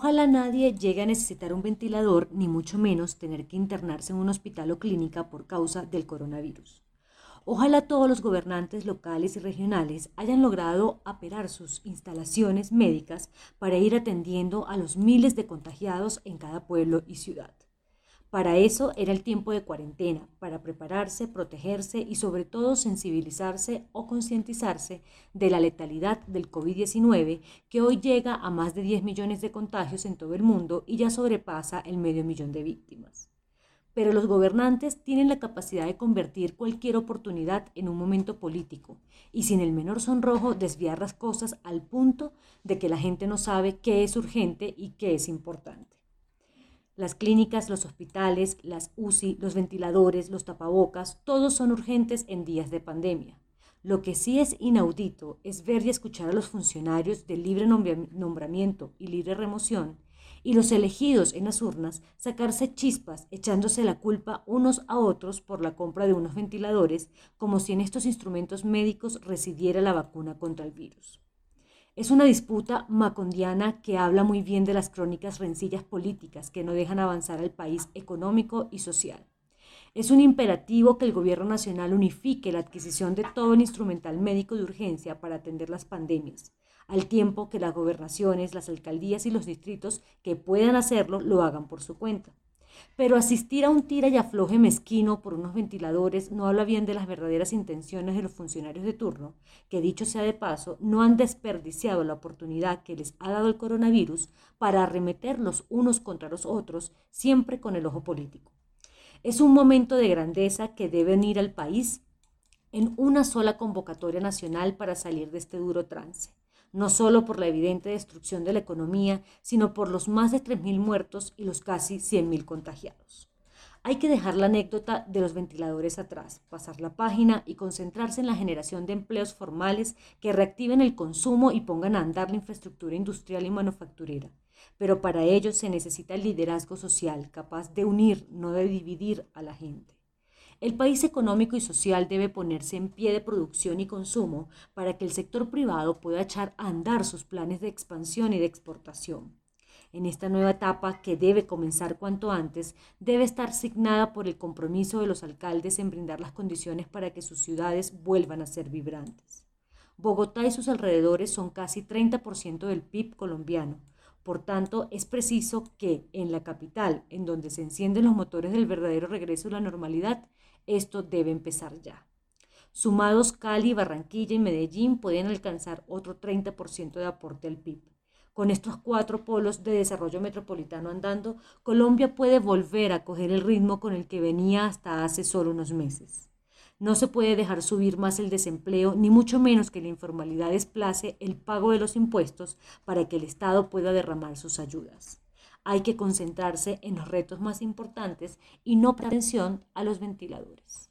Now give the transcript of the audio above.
Ojalá nadie llegue a necesitar un ventilador, ni mucho menos tener que internarse en un hospital o clínica por causa del coronavirus. Ojalá todos los gobernantes locales y regionales hayan logrado aperar sus instalaciones médicas para ir atendiendo a los miles de contagiados en cada pueblo y ciudad. Para eso era el tiempo de cuarentena, para prepararse, protegerse y sobre todo sensibilizarse o concientizarse de la letalidad del COVID-19 que hoy llega a más de 10 millones de contagios en todo el mundo y ya sobrepasa el medio millón de víctimas. Pero los gobernantes tienen la capacidad de convertir cualquier oportunidad en un momento político y sin el menor sonrojo desviar las cosas al punto de que la gente no sabe qué es urgente y qué es importante. Las clínicas, los hospitales, las UCI, los ventiladores, los tapabocas, todos son urgentes en días de pandemia. Lo que sí es inaudito es ver y escuchar a los funcionarios de libre nombramiento y libre remoción y los elegidos en las urnas sacarse chispas echándose la culpa unos a otros por la compra de unos ventiladores como si en estos instrumentos médicos residiera la vacuna contra el virus. Es una disputa macondiana que habla muy bien de las crónicas rencillas políticas que no dejan avanzar al país económico y social. Es un imperativo que el Gobierno Nacional unifique la adquisición de todo el instrumental médico de urgencia para atender las pandemias, al tiempo que las gobernaciones, las alcaldías y los distritos que puedan hacerlo lo hagan por su cuenta. Pero asistir a un tira y afloje mezquino por unos ventiladores no habla bien de las verdaderas intenciones de los funcionarios de turno, que dicho sea de paso, no han desperdiciado la oportunidad que les ha dado el coronavirus para arremeter los unos contra los otros, siempre con el ojo político. Es un momento de grandeza que debe unir al país en una sola convocatoria nacional para salir de este duro trance no solo por la evidente destrucción de la economía, sino por los más de 3.000 muertos y los casi 100.000 contagiados. Hay que dejar la anécdota de los ventiladores atrás, pasar la página y concentrarse en la generación de empleos formales que reactiven el consumo y pongan a andar la infraestructura industrial y manufacturera. Pero para ello se necesita el liderazgo social capaz de unir, no de dividir a la gente. El país económico y social debe ponerse en pie de producción y consumo para que el sector privado pueda echar a andar sus planes de expansión y de exportación. En esta nueva etapa, que debe comenzar cuanto antes, debe estar signada por el compromiso de los alcaldes en brindar las condiciones para que sus ciudades vuelvan a ser vibrantes. Bogotá y sus alrededores son casi 30% del PIB colombiano. Por tanto, es preciso que en la capital, en donde se encienden los motores del verdadero regreso a la normalidad, esto debe empezar ya. Sumados Cali, Barranquilla y Medellín pueden alcanzar otro 30% de aporte al PIB. Con estos cuatro polos de desarrollo metropolitano andando, Colombia puede volver a coger el ritmo con el que venía hasta hace solo unos meses. No se puede dejar subir más el desempleo, ni mucho menos que la informalidad desplace el pago de los impuestos para que el Estado pueda derramar sus ayudas hay que concentrarse en los retos más importantes y no atención a los ventiladores.